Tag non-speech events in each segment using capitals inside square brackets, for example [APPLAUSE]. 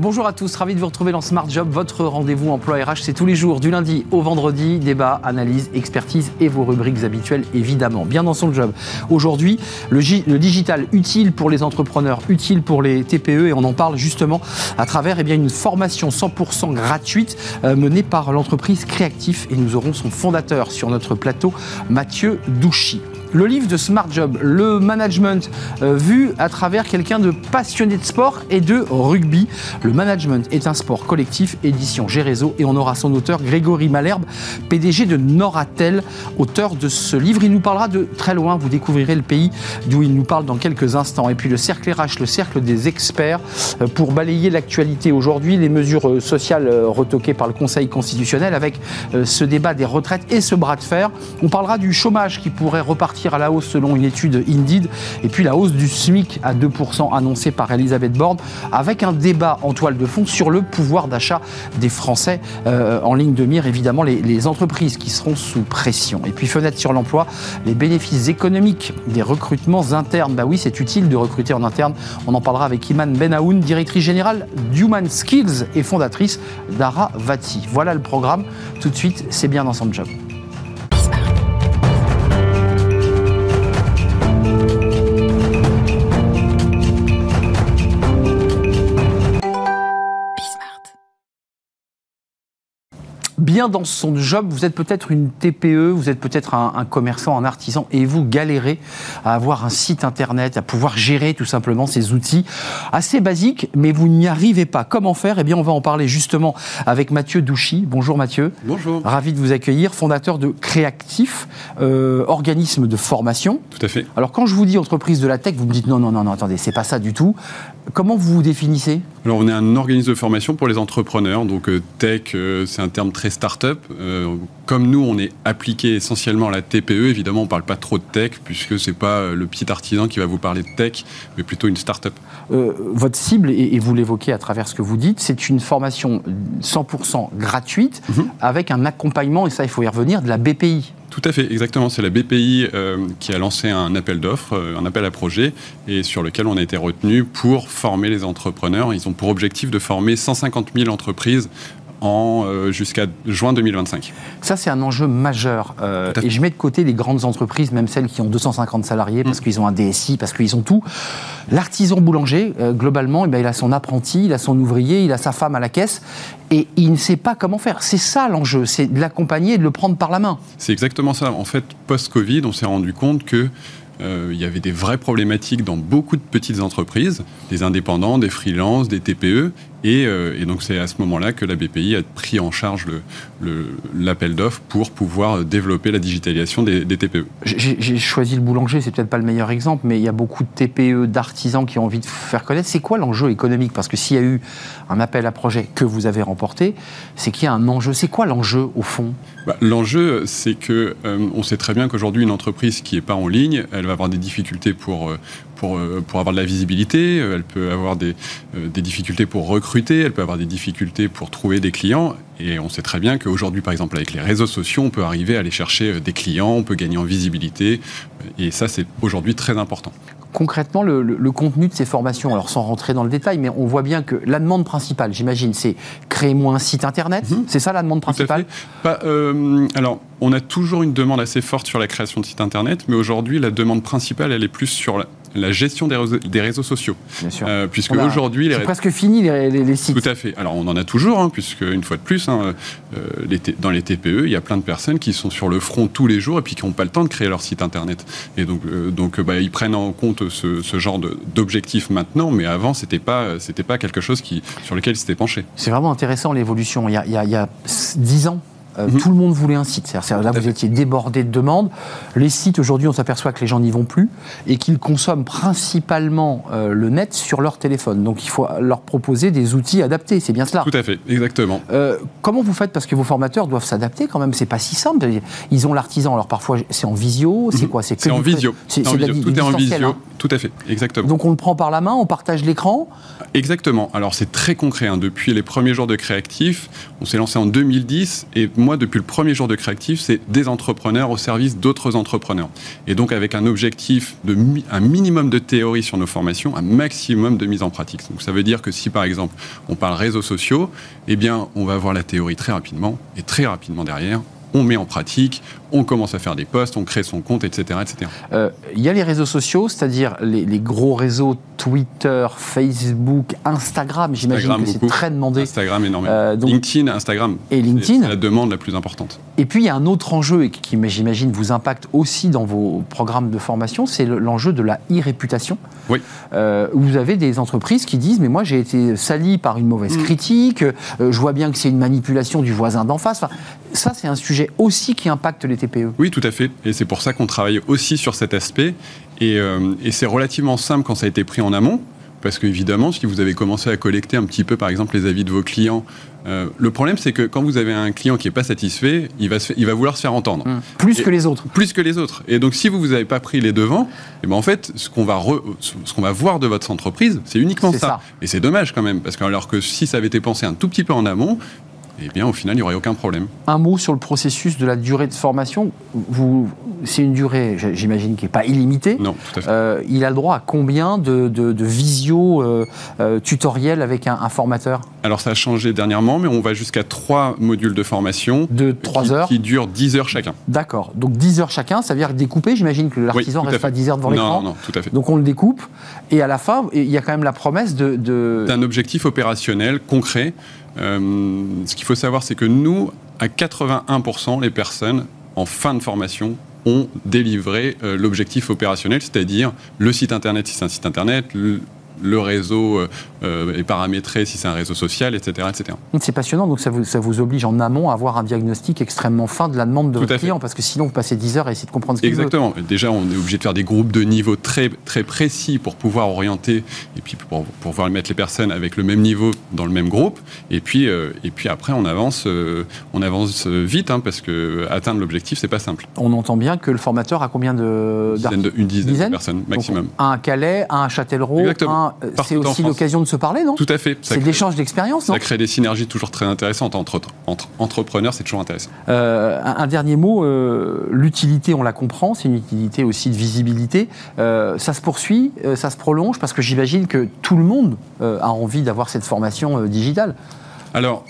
Bonjour à tous, ravi de vous retrouver dans Smart Job, votre rendez-vous emploi RH. C'est tous les jours, du lundi au vendredi, débat, analyse, expertise et vos rubriques habituelles, évidemment. Bien dans son job. Aujourd'hui, le, digital utile pour les entrepreneurs, utile pour les TPE, et on en parle justement à travers eh une formation 100% gratuite euh, menée par l'entreprise Créactif. Et nous aurons son fondateur sur notre plateau, Mathieu Douchy le livre de Smart Job, le management euh, vu à travers quelqu'un de passionné de sport et de rugby. Le management est un sport collectif, édition Gérézo, et on aura son auteur Grégory Malherbe, PDG de Noratel, auteur de ce livre. Il nous parlera de très loin, vous découvrirez le pays d'où il nous parle dans quelques instants. Et puis le cercle RH, le cercle des experts, euh, pour balayer l'actualité aujourd'hui, les mesures euh, sociales retoquées par le Conseil constitutionnel avec ce débat des retraites et ce bras de fer. On parlera du chômage qui pourrait repartir à la hausse selon une étude Indeed, et puis la hausse du SMIC à 2% annoncée par Elisabeth Borne, avec un débat en toile de fond sur le pouvoir d'achat des Français euh, en ligne de mire, évidemment les, entreprises qui seront sous pression. Et puis fenêtre sur l'emploi, les bénéfices économiques des recrutements internes. Bah oui, c'est utile de recruter en interne. On en parlera avec Iman Benaoun, directrice générale d'Human Skills et fondatrice d'Ara Vati. Voilà le programme. Tout de suite, c'est bien dans son job. Bien dans son job, vous êtes peut-être une TPE, vous êtes peut-être un, commerçant, un artisan, et vous galérez à avoir un site internet, à pouvoir gérer tout simplement ces outils assez basiques, mais vous n'y arrivez pas. Comment faire? Eh bien, on va en parler justement avec Mathieu Douchy. Bonjour Mathieu. Bonjour. Ravi de vous accueillir, fondateur de Créactif, euh, organisme de formation. Tout à fait. Alors, quand je vous dis entreprise de la tech, vous me dites non, non, non, non, attendez, c'est pas ça du tout. Comment vous vous définissez? Alors, on est un organisme de formation pour les entrepreneurs. Donc, euh, tech, euh, c'est un terme très start-up. Euh, comme nous, on est appliqué essentiellement à la TPE, évidemment, on ne parle pas trop de tech, puisque ce n'est pas le petit artisan qui va vous parler de tech, mais plutôt une start-up. votre cible, et, vous l'évoquez à travers ce que vous dites, c'est une formation 100% gratuite, mhm. avec un accompagnement, et ça, il faut y revenir, de la BPI. Tout à fait, exactement. C'est la BPI euh, qui a lancé un appel d'offres, euh, un appel à projet, et sur lequel on a été retenu pour former les entrepreneurs. Ils ont pour objectif de former 150 000 entreprises en euh, jusqu'à juin 2025. Ça, c'est un enjeu majeur. et je mets de côté les grandes entreprises, même celles qui ont 250 salariés, parce mm. qu'ils ont un DSI, parce qu'ils ont tout. L'artisan boulanger, globalement, eh bien, il a son apprenti, il a son ouvrier, il a sa femme à la caisse et il ne sait pas comment faire. C'est ça l'enjeu, c'est de l'accompagner et de le prendre par la main. C'est exactement ça. En fait, post-Covid, on s'est rendu compte que euh, il y avait des vraies problématiques dans beaucoup de petites entreprises, des indépendants, des freelances, des TPE, euh, et, donc c'est à ce moment-là que la BPI a pris en charge l'appel d'offres pour pouvoir développer la digitalisation des, TPE. J'ai choisi le boulanger, c'est peut-être pas le meilleur exemple, mais il y a beaucoup de TPE, d'artisans qui ont envie de faire connaître. C'est quoi l'enjeu économique? Parce que s'il y a eu un appel à projet que vous avez remporté, c'est qu'il y a un enjeu. C'est quoi l'enjeu au fond? Bah, L'enjeu, c'est que euh, on sait très bien qu'aujourd'hui une entreprise qui n'est pas en ligne, elle va avoir des difficultés pour euh, pour, pour avoir de la visibilité, elle peut avoir des, des difficultés pour recruter elle peut avoir des difficultés pour trouver des clients. Et on sait très bien qu'aujourd'hui, par exemple, avec les réseaux sociaux, on peut arriver à aller chercher euh, des clients, on peut gagner en visibilité. Et ça, c'est aujourd'hui très important concrètement le, contenu de ces formations Alors sans rentrer dans le détail, mais on voit bien que la demande principale, j'imagine, c'est créer-moi un site internet. Mhm. C'est ça la demande principale euh, Alors, on a toujours une demande assez forte sur la création de sites internet, mais aujourd'hui, la demande principale, elle est plus sur la, la gestion des réseaux, des réseaux sociaux. Bien sûr. Euh, puisque aujourd'hui, c'est presque fini les, les, sites. Tout à fait. Alors on en a toujours, hein, puisque une fois de plus, hein, euh, dans les TPE, il y a plein de personnes qui sont sur le front tous les jours et puis qui n'ont pas le temps de créer leur site internet. Et donc, euh, donc bah, ils prennent en compte ce, ce genre d'objectifs maintenant, mais avant c'était pas c'était pas quelque chose qui sur lequel ils s'étaient penchés. C'est vraiment intéressant l'évolution. Il, il, y a 10 ans, euh, mhm. Tout le monde voulait un site. là, vous étiez débordé de demandes. Les sites, aujourd'hui, on s'aperçoit que les gens n'y vont plus et qu'ils consomment principalement euh, le net sur leur téléphone. Donc, il faut leur proposer des outils adaptés. C'est bien cela. Tout à fait, exactement. Euh, comment vous faites? Parce que vos formateurs doivent s'adapter quand même. C'est pas si simple. Ils ont l'artisan. Alors, parfois, c'est en visio. C'est mhm. quoi? C'est en visio. C'est Tout est en visio. Hein. Tout à fait, exactement. Donc, on le prend par la main, on partage l'écran Exactement. Alors, c'est très concret. Hein. Depuis les premiers jours de Créatif, on s'est lancé en 2010 et moi, depuis le premier jour de Créatif, c'est des entrepreneurs au service d'autres entrepreneurs. Et donc avec un objectif de un minimum de théorie sur nos formations, un maximum de mise en pratique. Donc ça veut dire que si par exemple on parle réseaux sociaux, eh bien on va avoir la théorie très rapidement et très rapidement derrière, on met en pratique, on commence à faire des posts, on crée son compte, etc. etc. Euh, il y a les réseaux sociaux, c'est-à-dire les, gros réseaux Twitter, Facebook, Instagram, j'imagine que c'est très demandé. Instagram énormément. Euh, LinkedIn, Instagram. Et LinkedIn. C'est la demande la plus importante. Et puis il y a un autre enjeu qui, j'imagine, vous impacte aussi dans vos programmes de formation, c'est l'enjeu de la e-réputation. Oui. Euh, vous avez des entreprises qui disent, mais moi j'ai été sali par une mauvaise mm. critique, je vois bien que c'est une manipulation du voisin d'en face. Enfin, ça, c'est un sujet aussi qui impacte les TPE. Oui, tout à fait. Et c'est pour ça qu'on travaille aussi sur cet aspect. Euh, et, c'est relativement simple quand ça a été pris en amont. Parce qu'évidemment, si vous avez commencé à collecter un petit peu, par exemple, les avis de vos clients, euh, le problème, c'est que quand vous avez un client qui n'est pas satisfait, il va, il va vouloir se faire entendre. Mmh. Plus que les autres. Plus que les autres. Et donc, si vous vous avez pas pris les devants, et eh ben en fait, ce qu'on va, ce qu'on va voir de votre entreprise, c'est uniquement ça. ça. Et c'est dommage quand même, parce que alors que si ça avait été pensé un tout petit peu en amont, eh bien, au final, il n'y aurait aucun problème. Un mot sur le processus de la durée de formation. Vous, c'est une durée, j'imagine, qui n'est pas illimitée. Non, tout à fait. Euh, il a le droit à combien de, de, visio euh, euh, tutoriels avec un, formateur? Alors, ça a changé dernièrement, mais on va jusqu'à trois modules de formation. De trois heures Qui durent 10 heures chacun. D'accord. Donc, 10 heures chacun, ça veut dire découpé. J'imagine que l'artisan reste pas 10 heures devant l'écran. Non, non, tout à fait. Donc, on le découpe. Et à la fin, il y a quand même la promesse de. D'un objectif opérationnel concret. Euh, ce qu'il faut savoir, c'est que nous, à 81%, les personnes en fin de formation ont délivré euh, l'objectif opérationnel, c'est-à-dire le site internet si c'est un site internet, le réseau euh, euh, est paramétré si c'est un réseau social, etc. etc. C'est passionnant, donc ça vous, ça vous, oblige en amont à avoir un diagnostic extrêmement fin de la demande de votre client, parce que sinon vous passez 10 heures à essayer de comprendre ce qu'il veut. Exactement. Déjà, on est obligé de faire des groupes de niveau très, très précis pour pouvoir orienter et puis pour, pouvoir mettre les personnes avec le même niveau dans le même groupe. Et puis, euh, et puis après, on avance, on avance vite, hein, parce que atteindre l'objectif, c'est pas simple. On entend bien que le formateur a combien de... Une dizaine, de personnes maximum. un à Calais, un à Châtellerault, un euh, c'est aussi l'occasion de se parler, non? Tout à fait. C'est l'échange d'expérience, Ça crée des synergies toujours très intéressantes entre, entre entrepreneurs, c'est toujours intéressant. Euh, un, dernier mot, euh, l'utilité, on la comprend, c'est une utilité aussi de visibilité. ça se poursuit, ça se prolonge, parce que j'imagine que tout le monde a envie d'avoir cette formation digitale. Alors,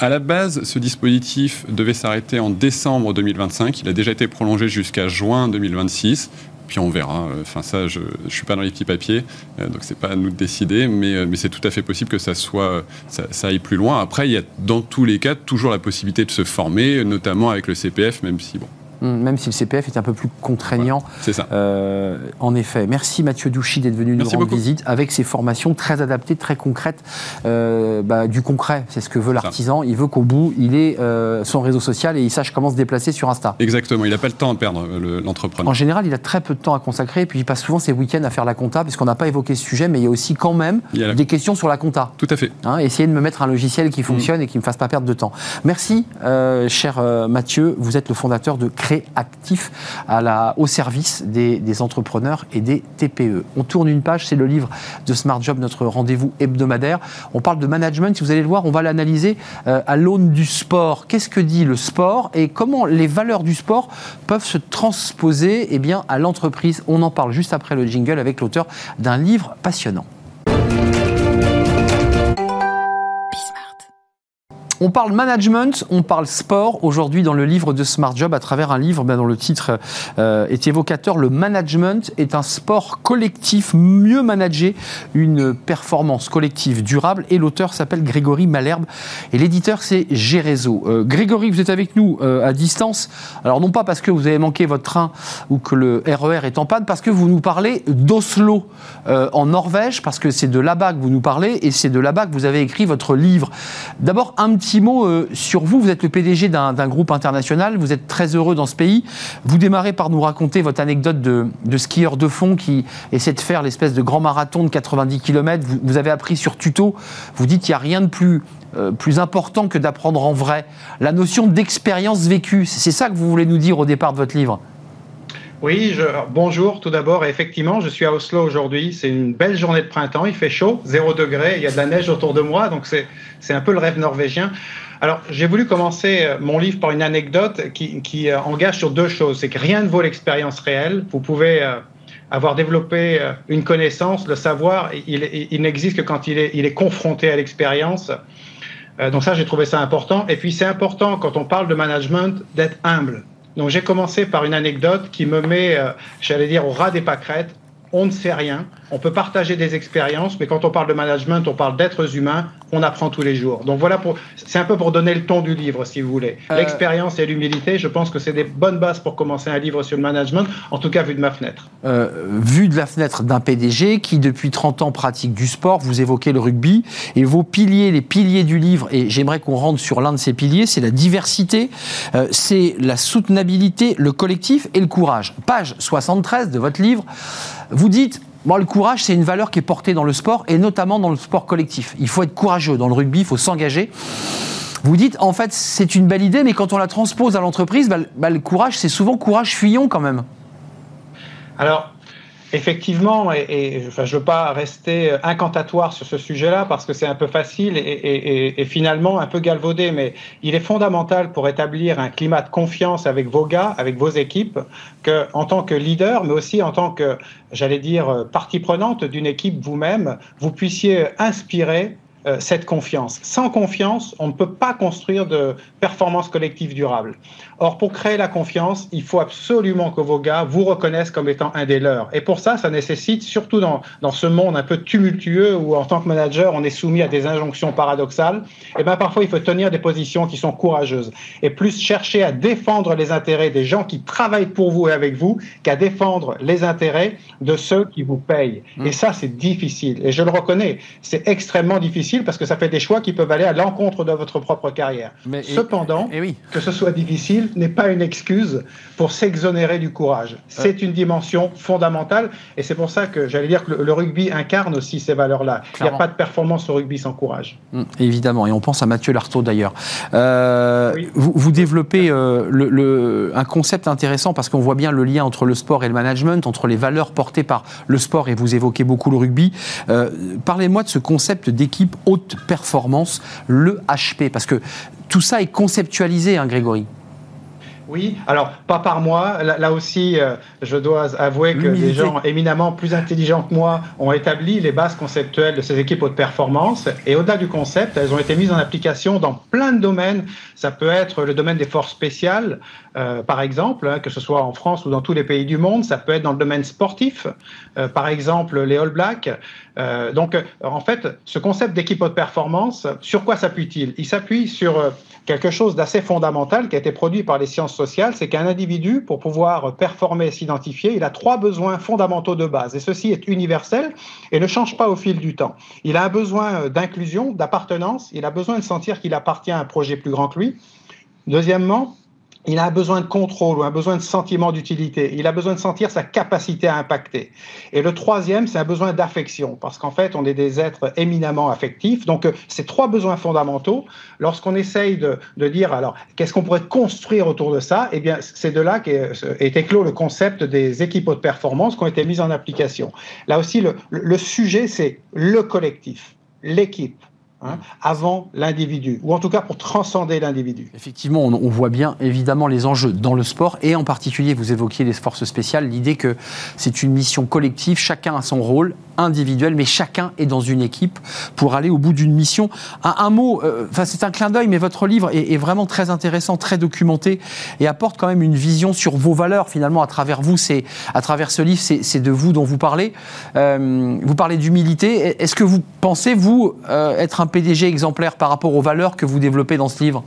à la base, ce dispositif devait s'arrêter en décembre 2025. Il a déjà été prolongé jusqu'à juin 2026 puis on verra. Enfin, ça, je ne suis pas dans les petits papiers, euh, donc c'est pas à nous de décider, mais, euh, mais c'est tout à fait possible que ça soit, ça, aille plus loin. Après, il y a dans tous les cas toujours la possibilité de se former, notamment avec le CPF, même si bon, même si le CPF est un peu plus contraignant. c'est ça. Euh, en effet. Merci Mathieu Douchy d'être venu nous rendre visite avec ses formations très adaptées, très concrètes, euh, bah, du concret. C'est ce que veut l'artisan. Il veut qu'au bout, il ait euh, son réseau social et il sache comment se déplacer sur Insta. Exactement. Il n'a pas le temps à perdre, l'entrepreneur. en général, il a très peu de temps à consacrer. Et puis, il passe souvent ses week-ends à faire la compta, puisqu'on n'a pas évoqué ce sujet, mais il y a aussi quand même des questions sur la compta. Tout à fait. Hein, essayer de me mettre un logiciel qui fonctionne et qui ne me fasse pas perdre de temps. Merci, cher Mathieu. Vous êtes le fondateur de La, au service des, entrepreneurs et des TPE. On tourne une page, c'est le livre de Smart Job, notre rendez-vous hebdomadaire. On parle de management, si vous allez le voir, on va l'analyser euh, à l'aune du sport. Qu'est-ce que dit le sport et comment les valeurs du sport peuvent se transposer eh bien, à l'entreprise? On en parle juste après le jingle avec l'auteur d'un livre passionnant. On parle management, on parle sport aujourd'hui dans le livre de Smart Job à travers un livre ben, dont le titre euh, est évocateur. Le management est un sport collectif, mieux managé, une performance collective durable. Et l'auteur s'appelle Grégory Malherbe et l'éditeur c'est Gérézo. Euh, Grégory, vous êtes avec nous euh, à distance. Alors non pas parce que vous avez manqué votre train ou que le RER e est en panne, parce que vous nous parlez d'Oslo en Norvège, parce que c'est de là-bas que vous nous parlez et c'est de là-bas que vous avez écrit votre livre. D'abord un petit petit mot euh, sur vous. Vous êtes le PDG d'un groupe international. Vous êtes très heureux dans ce pays. Vous démarrez par nous raconter votre anecdote de, skieur de fond qui essaie de faire l'espèce de grand marathon de 90 km. Vous, avez appris sur tuto. Vous dites qu'il n'y a rien de plus euh, plus important que d'apprendre en vrai. La notion d'expérience vécue, c'est ça que vous voulez nous dire au départ de votre livre? Oui, bonjour tout d'abord. Effectivement, je suis à Oslo aujourd'hui. C'est une belle journée de printemps. Il fait chaud, 0 degré. Il y a de la neige autour de moi, donc c'est un peu le rêve norvégien. Alors, j'ai voulu commencer euh, mon livre par une anecdote qui, euh, engage sur deux choses. C'est que rien ne vaut l'expérience réelle. Vous pouvez euh, avoir développé une connaissance, le savoir, il, n'existe que quand il est, il est confronté à l'expérience. donc ça, j'ai trouvé ça important. Et puis, c'est important quand on parle de management d'être humble. Donc j'ai commencé par une anecdote qui me met, j'allais dire, au ras des pâquerettes. On ne sait rien. On peut partager des expériences, mais quand on parle de management, on parle d'êtres humains on apprend tous les jours. Donc voilà, pour, c'est un peu pour donner le ton du livre, si vous voulez. Euh, L'expérience et l'humilité, je pense que c'est des bonnes bases pour commencer un livre sur le management, en tout cas vu de ma fenêtre. Euh, vu de la fenêtre d'un PDG qui, depuis 30 ans, pratique du sport, vous évoquez le rugby, et vos piliers, les piliers du livre, et j'aimerais qu'on rentre sur l'un de ces piliers, c'est la diversité, euh, c'est la soutenabilité, le collectif et le courage. Page 73 de votre livre, vous dites Bon, le courage, c'est une valeur qui est portée dans le sport et notamment dans le sport collectif. Il faut être courageux. Dans le rugby, il faut s'engager. Vous dites, en fait, c'est une belle idée, mais quand on la transpose à l'entreprise, bah, bah, le courage, c'est souvent courage fuyant quand même. Alors, Effectivement, et, enfin, je ne veux pas rester incantatoire sur ce sujet-là parce que c'est un peu facile et, et, finalement un peu galvaudé, mais il est fondamental pour établir un climat de confiance avec vos gars, avec vos équipes, que en tant que leader, mais aussi en tant que, j'allais dire, partie prenante d'une équipe vous-même, vous puissiez inspirer euh, cette confiance. Sans confiance, on ne peut pas construire de performance collective durable. Or, pour créer la confiance, il faut absolument que vos gars vous reconnaissent comme étant un des leurs. Et pour ça, ça nécessite, surtout dans, dans ce monde un peu tumultueux où en tant que manager, on est soumis à des injonctions paradoxales, et eh bien parfois il faut tenir des positions qui sont courageuses et plus chercher à défendre les intérêts des gens qui travaillent pour vous et avec vous qu'à défendre les intérêts de ceux qui vous payent. Mmh. Et ça, c'est difficile. Et je le reconnais, c'est extrêmement difficile parce que ça fait des choix qui peuvent aller à l'encontre de votre propre carrière. Cependant, que ce soit difficile n'est pas une excuse pour s'exonérer du courage. C'est une dimension fondamentale et c'est pour ça que j'allais dire que le, rugby incarne aussi ces valeurs-là. Il n'y a pas de performance au rugby sans courage. Hum, évidemment, et on pense à Mathieu Lartaud d'ailleurs. Euh, vous, développez euh, le, un concept intéressant parce qu'on voit bien le lien entre le sport et le management, entre les valeurs portées par le sport et vous évoquez beaucoup le rugby. Euh, parlez-moi de ce concept d'équipe haute performance, le HP, parce que tout ça est conceptualisé, hein, Grégory. Oui, alors pas par moi. Là, aussi, euh, je dois avouer que des gens éminemment plus intelligents que moi ont établi les bases conceptuelles de ces équipes haute performance. Et au-delà du concept, elles ont été mises en application dans plein de domaines. Ça peut être le domaine des forces spéciales, euh, par exemple, hein, que ce soit en France ou dans tous les pays du monde. Ça peut être dans le domaine sportif, euh, par exemple les All Blacks. donc, en fait, ce concept d'équipe haute performance, sur quoi s'appuie-t-il? Il s'appuie sur quelque chose d'assez fondamental qui a été produit par les sciences sociales, c'est qu'un individu, pour pouvoir performer et s'identifier, il a trois besoins fondamentaux de base. Et ceci est universel et ne change pas au fil du temps. Il a un besoin d'inclusion, d'appartenance, il a besoin de sentir qu'il appartient à un projet plus grand que lui. Deuxièmement, il a un besoin de contrôle ou un besoin de sentiment d'utilité. Il a besoin de sentir sa capacité à impacter. Et le troisième, c'est un besoin d'affection, parce qu'en fait, on est des êtres éminemment affectifs. Donc, euh, ces trois besoins fondamentaux, lorsqu'on essaye de, dire, alors, qu'est-ce qu'on pourrait construire autour de ça? Eh bien, c'est de là qu'est éclos le concept des équipes haute performance qui ont été mises en application. Là aussi, le sujet, c'est le collectif, l'équipe Hein, avant l'individu, ou en tout cas pour transcender l'individu. Effectivement, on, voit bien évidemment les enjeux dans le sport, et en particulier, vous évoquiez les forces spéciales, l'idée que c'est une mission collective, chacun a son rôle individuel, mais chacun est dans une équipe pour aller au bout d'une mission. Un, mot, euh, c'est un clin d'œil, mais votre livre est, vraiment très intéressant, très documenté, et apporte quand même une vision sur vos valeurs, finalement, à travers vous, c'est à travers ce livre, c'est de vous dont vous parlez. Euh, vous parlez d'humilité. Est-ce que vous pensez, vous, euh, être un PDG exemplaire par rapport aux valeurs que vous développez dans ce livre?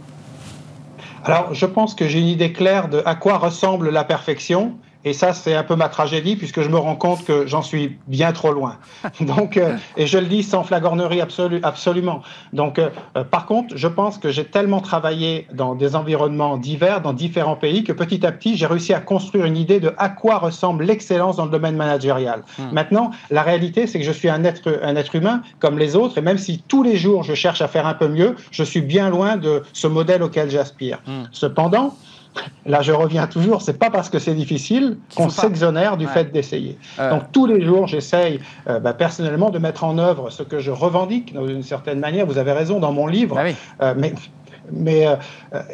Alors, je pense que j'ai une idée claire de à quoi ressemble la perfection et ça, c'est un peu ma tragédie, puisque je me rends compte que j'en suis bien trop loin. [LAUGHS] Donc, euh, et je le dis sans flagornerie absolument. Donc, euh, euh, par contre, je pense que j'ai tellement travaillé dans des environnements divers, dans différents pays, que petit à petit, j'ai réussi à construire une idée de à quoi ressemble l'excellence dans le domaine managérial. Hmm. Maintenant, la réalité, c'est que je suis un être, un être humain comme les autres, et même si tous les jours je cherche à faire un peu mieux, je suis bien loin de ce modèle auquel j'aspire. Hmm. Cependant, là je reviens toujours, c'est pas parce que c'est difficile qu'on s'exonère du fait d'essayer. Donc tous les jours, j'essaye euh, bah, personnellement de mettre en œuvre ce que je revendique d'une certaine manière. Vous avez raison dans mon livre, bah euh, mais mais euh,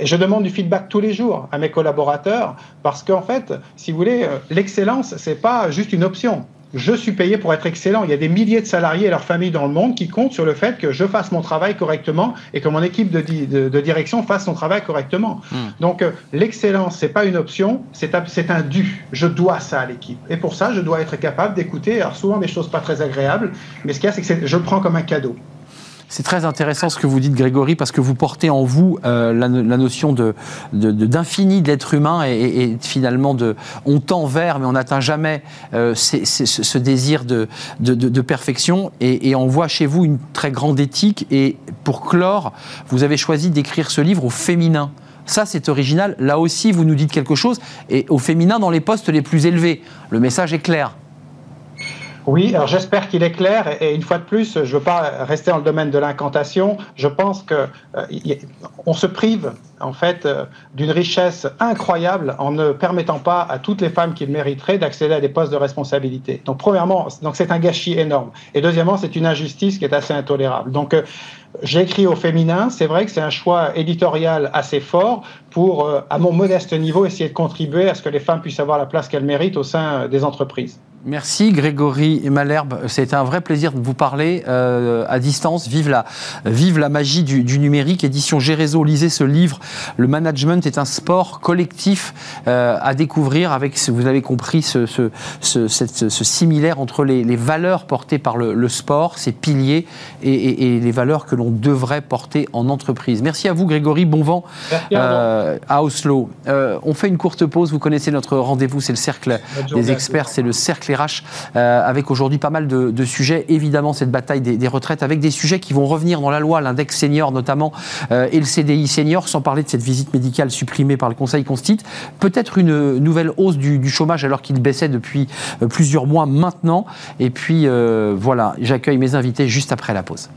je demande du feedback tous les jours à mes collaborateurs parce qu'en fait, si vous voulez, l'excellence, c'est pas juste une option je suis payé pour être excellent. Il y a des milliers de salariés et leurs familles dans le monde qui comptent sur le fait que je fasse mon travail correctement et que mon équipe de, direction fasse son travail correctement. Hmm. Donc euh, l'excellence, c'est pas une option, c'est un dû. Je dois ça à l'équipe. Et pour ça, je dois être capable d'écouter, alors souvent des choses pas très agréables, mais ce qu'il y a, c'est que je le prends comme un cadeau. C'est très intéressant ce que vous dites, Grégory, parce que vous portez en vous euh, la, notion d'infini de, l'être humain et, finalement de on tend vers, mais on n'atteint jamais euh, ce désir de, perfection. Et, on voit chez vous une très grande éthique. Et pour clore, vous avez choisi d'écrire ce livre au féminin. Ça, c'est original. Là aussi, vous nous dites quelque chose. Et au féminin, dans les postes les plus élevés. Le message est clair. Oui, alors j'espère qu'il est clair. Et, une fois de plus, je ne veux pas rester dans le domaine de l'incantation. Je pense que euh, on se prive en fait euh, d'une richesse incroyable en ne permettant pas à toutes les femmes qui le mériteraient d'accéder à des postes de responsabilité. Donc premièrement, c'est un gâchis énorme. Et deuxièmement, c'est une injustice qui est assez intolérable. Donc euh, j'ai écrit au féminin. C'est vrai que c'est un choix éditorial assez fort pour, à mon modeste niveau, essayer de contribuer à ce que les femmes puissent avoir la place qu'elles méritent au sein des entreprises. Merci Grégory Malherbe. C'était un vrai plaisir de vous parler euh, à distance. Vive la, vive la magie du, numérique. Édition Gérézo, lisez ce livre. Le management est un sport collectif euh, à découvrir avec, vous avez compris, ce, ce, ce, ce similaire entre les, les, valeurs portées par le, le sport, ses piliers, et, et, les valeurs que l'on devrait porter en entreprise. Merci à vous Grégory. Bon vent euh, à Oslo. on fait une courte pause. Vous connaissez notre rendez-vous, c'est le cercle des experts, c'est le cercle euh, avec aujourd'hui pas mal de, sujets. Évidemment, cette bataille des, retraites, avec des sujets qui vont revenir dans la loi, l'index senior notamment, euh, et le CDI senior, sans parler de cette visite médicale supprimée par le Conseil Constit. Peut-être une nouvelle hausse du, chômage alors qu'il baissait depuis euh, plusieurs mois maintenant. Et puis voilà, j'accueille mes invités juste après la pause.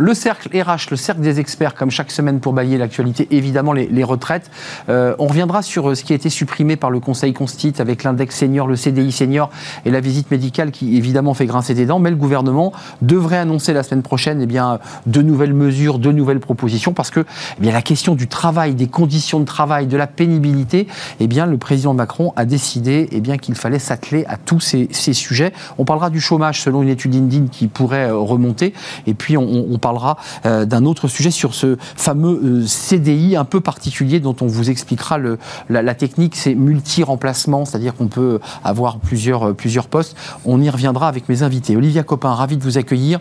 Le cercle RH, le cercle des experts, comme chaque semaine pour balayer l'actualité, évidemment les, retraites. Euh, on reviendra sur euh, ce qui a été supprimé par le Conseil Constit avec l'index senior, le CDI senior et la visite médicale qui évidemment fait grincer des dents. Mais le gouvernement devrait annoncer la semaine prochaine eh bien, de nouvelles mesures, de nouvelles propositions parce que eh bien, la question du travail, des conditions de travail, de la pénibilité, eh bien, le président Macron a décidé eh qu'il fallait s'atteler à tous ces, sujets. On parlera du chômage selon une étude Indine qui pourrait euh, remonter. Et puis on, on parlera parlera euh, d'un autre sujet sur ce fameux euh, CDI un peu particulier dont on vous expliquera le, la, technique, c'est multi-remplacement, c'est-à-dire qu'on peut avoir plusieurs, euh, plusieurs postes. On y reviendra avec mes invités. Olivia Copin, ravie de vous accueillir,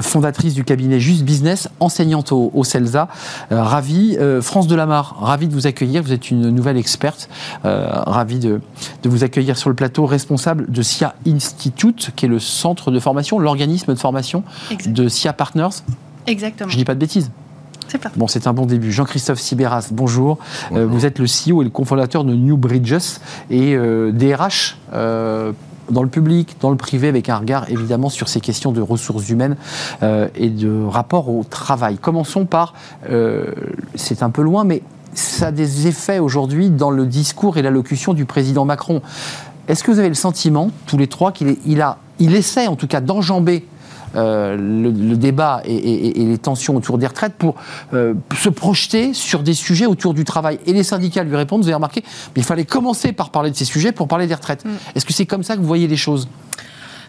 fondatrice du cabinet Juste Business, enseignante au, au CELSA, ravie. France Delamarre, ravie de vous accueillir, vous êtes une nouvelle experte, ravie de, de vous accueillir sur le plateau, responsable de SIA Institute, qui est le centre de formation, l'organisme de formation de SIA Partners. Exactement. Je dis pas de bêtises. C'est pas. Bon, c'est un bon début. Jean-Christophe Sibéras, bonjour. Euh, vous êtes le CEO et le cofondateur de New Bridges et euh, DRH. Euh, dans le public, dans le privé, avec un regard évidemment sur ces questions de ressources humaines et de rapport au travail. Commençons par, c'est un peu loin, mais ça a des effets aujourd'hui dans le discours et l'allocution du président Macron. Est-ce que vous avez le sentiment, tous les trois, qu'il il a, il essaie en tout cas d'enjamber euh, le, débat et, les tensions autour des retraites pour euh, se projeter sur des sujets autour du travail. Et les syndicats lui répondent, vous avez remarqué, mais il fallait commencer par parler de ces sujets pour parler des retraites. Mm. Est-ce que c'est comme ça que vous voyez les choses?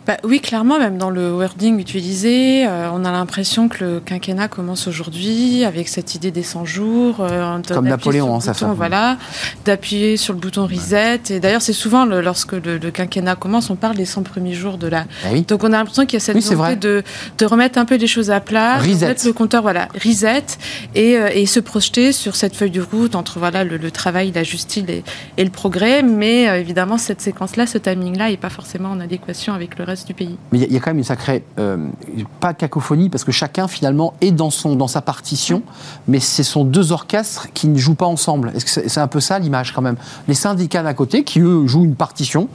Bah, oui, clairement, même dans le wording utilisé, euh, on a l'impression que le quinquennat commence aujourd'hui avec cette idée des 100 jours. Euh, Comme Napoléon, hein, ça fait. Voilà, d'appuyer sur le bouton reset. Et d'ailleurs, c'est souvent lorsque le, quinquennat commence, on parle des 100 premiers jours de la. Ah Donc on a l'impression qu'il y a cette volonté de, de, remettre un peu les choses à plat, reset. mettre le compteur, voilà, reset, et, euh, et, se projeter sur cette feuille de route entre voilà le, travail, la justice et, et, le progrès. Mais évidemment, cette séquence-là, ce timing-là, n'est pas forcément en adéquation avec le reste reste du pays. Mais il y, a quand même une sacrée, euh, pas cacophonie, parce que chacun finalement est dans, son, dans sa partition, mais ce sont deux orchestres qui ne jouent pas ensemble. Est-ce que c'est un peu ça l'image quand même? Les syndicats d'un côté, qui eux jouent une partition.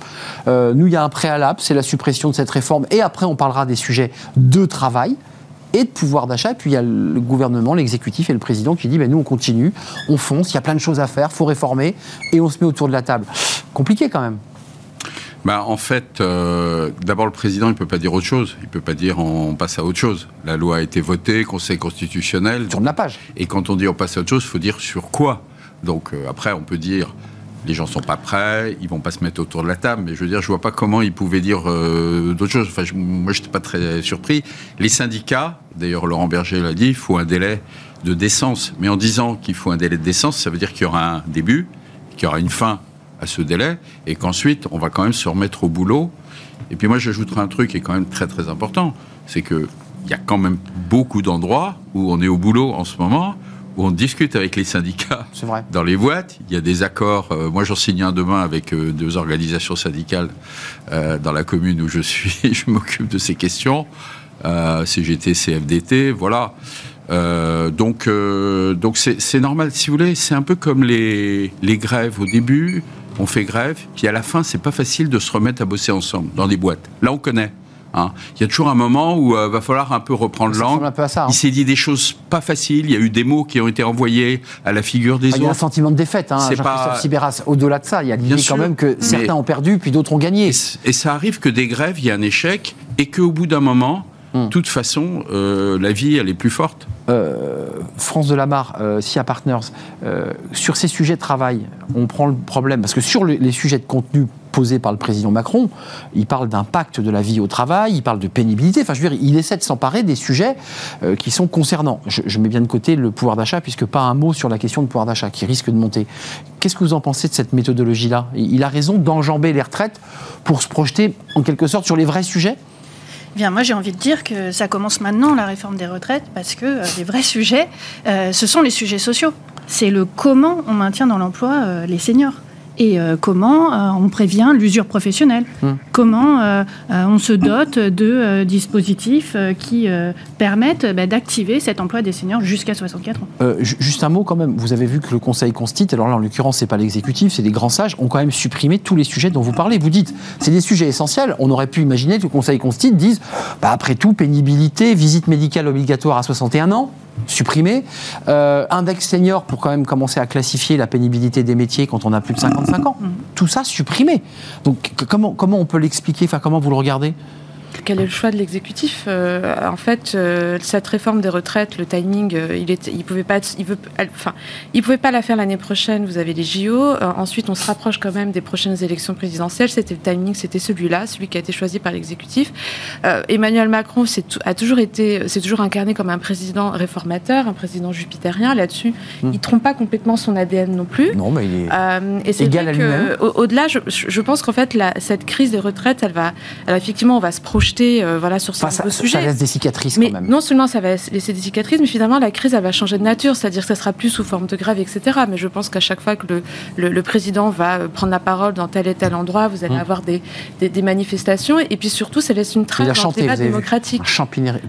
Euh, nous, il y a un préalable, c'est la suppression de cette réforme, et après on parlera des sujets de travail et de pouvoir d'achat. Et puis il y a le gouvernement, l'exécutif et le président qui dit ben, nous on continue, on fonce, il y a plein de choses à faire, faut réformer et on se met autour de la table. Compliqué quand même. Bah, en fait, euh, d'abord le président il ne peut pas dire autre chose. Il ne peut pas dire on passe à autre chose. La loi a été votée, Conseil constitutionnel. Tourne la page. Et quand on dit on passe à autre chose, il faut dire sur quoi. Donc euh, après on peut dire les gens sont pas prêts, ils vont pas se mettre autour de la table. Mais je veux dire, je vois pas comment ils pouvaient dire euh, d'autres choses. Enfin, je, moi, j'étais pas très surpris. Les syndicats, d'ailleurs, Laurent Berger l'a dit, il faut un délai de décence. Mais en disant qu'il faut un délai de décence, ça veut dire qu'il y aura un début, qu'il y aura une fin à ce délai, et qu'ensuite, on va quand même se remettre au boulot. Et puis moi, j'ajouterai un truc qui est quand même très très important, c'est que il y a quand même beaucoup d'endroits où on est au boulot en ce moment où on discute avec les syndicats dans les boîtes. Il y a des accords. Euh, moi, j'en signe un demain avec euh, deux organisations syndicales euh, dans la commune où je suis. [LAUGHS] je m'occupe de ces questions. CGT, CFDT, voilà. donc, donc c'est normal. Si vous voulez, c'est un peu comme les, les grèves au début. On fait grève, puis à la fin, c'est pas facile de se remettre à bosser ensemble dans des boîtes. Là, on connaît. Hein. Il y a toujours un moment où il euh, va falloir un peu reprendre langue. Hein. Il s'est dit des choses pas faciles. Il y a eu des mots qui ont été envoyés à la figure des autres. Ah, il y a un sentiment de défaite. Hein, Jean-Christophe Sibéras. Au-delà de ça, il y a l'idée quand même que certains ont perdu, puis d'autres ont gagné. Et, ça arrive que des grèves, il y a un échec, et qu'au bout d'un moment, de hmm. toute façon, euh, la vie, elle est plus forte. Euh, France de la euh, SIA Partners, sur ces sujets de travail, on prend le problème, parce que sur les sujets de contenu posé par le président Macron. Il parle d'impact de la vie au travail, il parle de pénibilité. Enfin, je veux dire, il essaie de s'emparer des sujets qui sont concernants. Je, mets bien de côté le pouvoir d'achat, puisque pas un mot sur la question de pouvoir d'achat qui risque de monter. Qu'est-ce que vous en pensez de cette méthodologie-là? Il a raison d'enjamber les retraites pour se projeter en quelque sorte sur les vrais sujets? Bien, moi j'ai envie de dire que ça commence maintenant la réforme des retraites parce que euh, les vrais sujets, euh, ce sont les sujets sociaux. C'est le comment on maintient dans l'emploi les seniors et euh, comment euh, on prévient l'usure professionnelle, hmm. comment euh, on se dote de dispositifs qui permettent bah, d'activer cet emploi des seniors jusqu'à 64 ans? juste un mot quand même, vous avez vu que le Conseil constitue, alors là en l'occurrence c'est pas l'exécutif, c'est des grands sages, ont quand même supprimé tous les sujets dont vous parlez. Vous dites, c'est des sujets essentiels, on aurait pu imaginer que le Conseil constitue dise, bah, après tout, pénibilité, visite médicale obligatoire à 61 ans, supprimé. Euh, index senior pour quand même commencer à classifier la pénibilité des métiers quand on a plus de 55 ans. Mm. Tout ça supprimé. Donc comment, comment on peut l'expliquer? Enfin, comment vous le regardez? Quel est le choix de l'exécutif euh, En fait, euh, cette réforme des retraites, le timing, euh, il est, il pouvait pas, il veut, enfin, il pouvait pas la faire l'année prochaine. Vous avez les JO. ensuite, on se rapproche quand même des prochaines élections présidentielles. C'était le timing, c'était celui-là, celui qui a été choisi par l'exécutif. Emmanuel Macron a toujours été, c'est toujours incarné comme un président réformateur, un président jupitérien. Là-dessus, hmm. il trompe pas complètement son ADN non plus. Non, mais il est et c'est égal à Au-delà, je, je, pense qu'en fait, la, cette crise des retraites, elle va, elle, effectivement, on va se projeter euh, voilà, sur ce sujet. Ça laisse des cicatrices mais quand même. Non seulement ça va laisser des cicatrices, mais finalement la crise elle va changer de nature, c'est-à-dire que ça sera plus sous forme de grève, etc. Mais je pense qu'à chaque fois que le, le, président va euh, prendre la parole dans tel et tel endroit, vous allez mmh. avoir des, des, manifestations, et puis surtout ça laisse une trace dans le débat démocratique.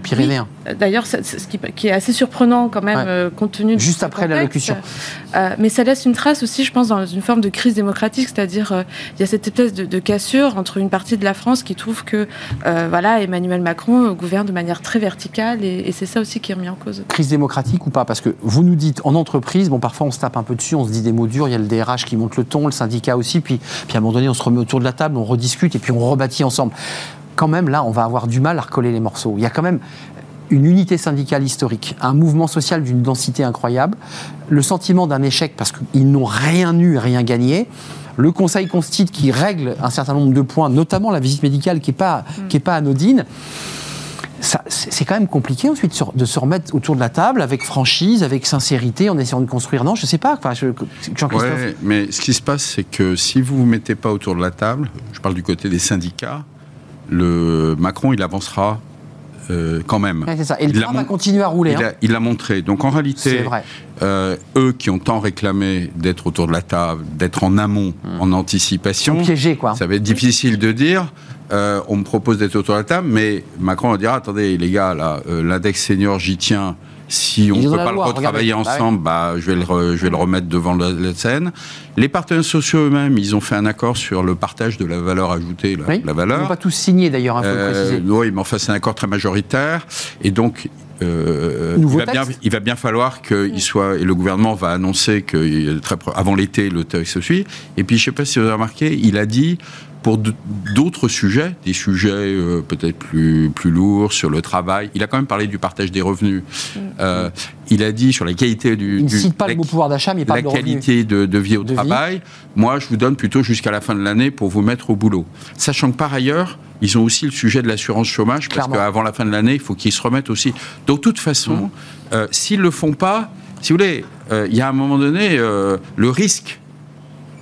pyrénéen. D'ailleurs, ce qui, qui, est assez surprenant quand même, euh, compte tenu de Juste après l'allocution. mais ça laisse une trace aussi, je pense, dans une forme de crise démocratique, c'est-à-dire il y a cette espèce de, cassure entre une partie de la France qui trouve que voilà, Emmanuel Macron gouverne de manière très verticale et, c'est ça aussi qui est remis en cause. Crise démocratique ou pas? Parce que vous nous dites en entreprise, bon parfois on se tape un peu dessus, on se dit des mots durs, il y a le DRH qui monte le ton, le syndicat aussi, puis, puis à un moment donné on se remet autour de la table, on rediscute et puis on rebâtit ensemble. Quand même là, on va avoir du mal à recoller les morceaux. Il y a quand même une unité syndicale historique, un mouvement social d'une densité incroyable, le sentiment d'un échec parce qu'ils n'ont rien eu, rien gagné, le Conseil constitue qui règle un certain nombre de points, notamment la visite médicale qui n'est pas, mm. pas anodine. C'est quand même compliqué ensuite de se remettre autour de la table avec franchise, avec sincérité, en essayant de construire. Non, je ne sais pas. Enfin, Jean-Christophe. mais ce qui se passe, c'est que si vous ne vous mettez pas autour de la table, je parle du côté des syndicats, le Macron, il avancera euh, quand même. ça. Et le train va continuer à rouler. Il l'a montré. Donc en réalité, euh, eux qui ont tant réclamé d'être autour de la table, d'être en amont, hmm. en anticipation, piégés, quoi. ça va être difficile de dire. Euh, on me propose d'être autour de la table, mais Macron va dire attendez les gars, là, l'index senior, j'y tiens si on ne peut pas le retravailler bah ensemble, bah, je, vais le je vais le remettre devant la, scène. Les partenaires sociaux eux-mêmes, ils ont fait un accord sur le partage de la valeur ajoutée, la, oui. la valeur. Ils n'ont pas tous signé d'ailleurs, il hein, faut euh, préciser. Oui, mais enfin, c'est un accord très majoritaire. Et donc, euh, il, va bien, il, va bien, falloir qu'il soit, et le gouvernement va annoncer que très, avant l'été, le texte se suit. Et puis, je ne sais pas si vous avez remarqué, il a dit pour d'autres sujets, des sujets euh, peut-être plus, plus lourds sur le travail. Il a quand même parlé du partage des revenus. Mm. Euh, il a dit sur la qualité du. Il ne cite pas le mot pouvoir d'achat, mais il parle la qualité de, vie au travail. Moi, je vous donne plutôt jusqu'à la fin de l'année pour vous mettre au boulot. Sachant que par ailleurs, ils ont aussi le sujet de l'assurance chômage, parce qu'avant la fin de l'année, il faut qu'ils se remettent aussi. Donc, de toute façon, mm. euh, s'ils ne le font pas, si vous voulez, il y a un moment donné, le risque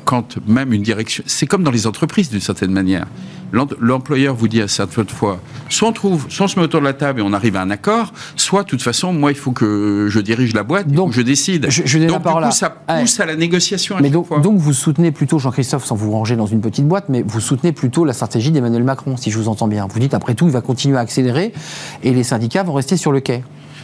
quand même une direction. C'est comme dans les entreprises d'une certaine manière. L'employeur vous dit à certaines fois, soit on trouve, soit on se met autour de la table et on arrive à un accord, soit de toute façon, moi, il faut que je dirige la boîte, donc je décide. Je, je donc, du coup, ça pousse à la négociation. mais donc, donc, vous soutenez plutôt, Jean-Christophe, sans vous ranger dans une petite boîte, mais vous soutenez plutôt la stratégie d'Emmanuel Macron, si je vous entends bien. Vous dites, après tout, il va continuer à accélérer et les syndicats vont rester sur le quai.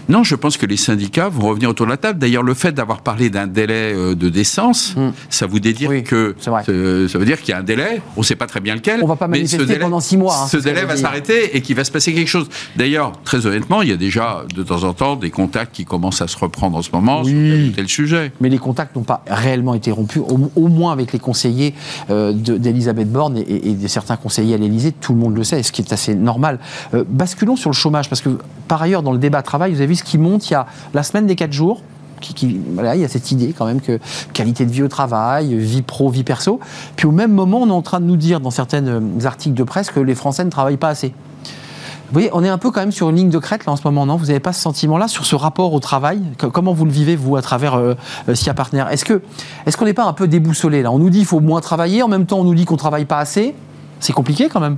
Non, je pense que les syndicats vont revenir autour de la table. D'ailleurs, le fait d'avoir parlé d'un délai euh, de décence, hmm. ça vous dire que ça veut dire qu'il y a un délai. On ne sait pas très bien lequel. On va pas manifester pendant six mois. Hein, ce délai va s'arrêter et qu'il va se passer quelque chose. D'ailleurs, très honnêtement, il y a déjà de temps en temps des contacts qui commencent à se reprendre en ce moment sur tel sujet. Mais les contacts n'ont pas réellement été rompus, au, moins avec les conseillers euh, d'Elisabeth Borne et, de certains conseillers à l'Élysée. Tout le monde le sait, ce qui est assez normal. Euh, basculons sur le chômage, parce que par ailleurs, dans le débat travail, vous avez vu qui monte, il y a la semaine des 4 jours. Qui, il y a cette idée quand même que qualité de vie au travail, vie pro, vie perso. Puis au même moment, on est en train de nous dire dans certains euh, articles de presse que les Français ne travaillent pas assez. Vous voyez, on est un peu quand même sur une ligne de crête là en ce moment, non? Vous n'avez pas ce sentiment-là sur ce rapport au travail? Comment vous le vivez, vous, à travers euh, euh SIA Partner? Est-ce qu'on n'est pas un peu déboussolé là? On nous dit qu'il faut moins travailler, en même temps on nous dit qu'on ne travaille pas assez. C'est compliqué quand même.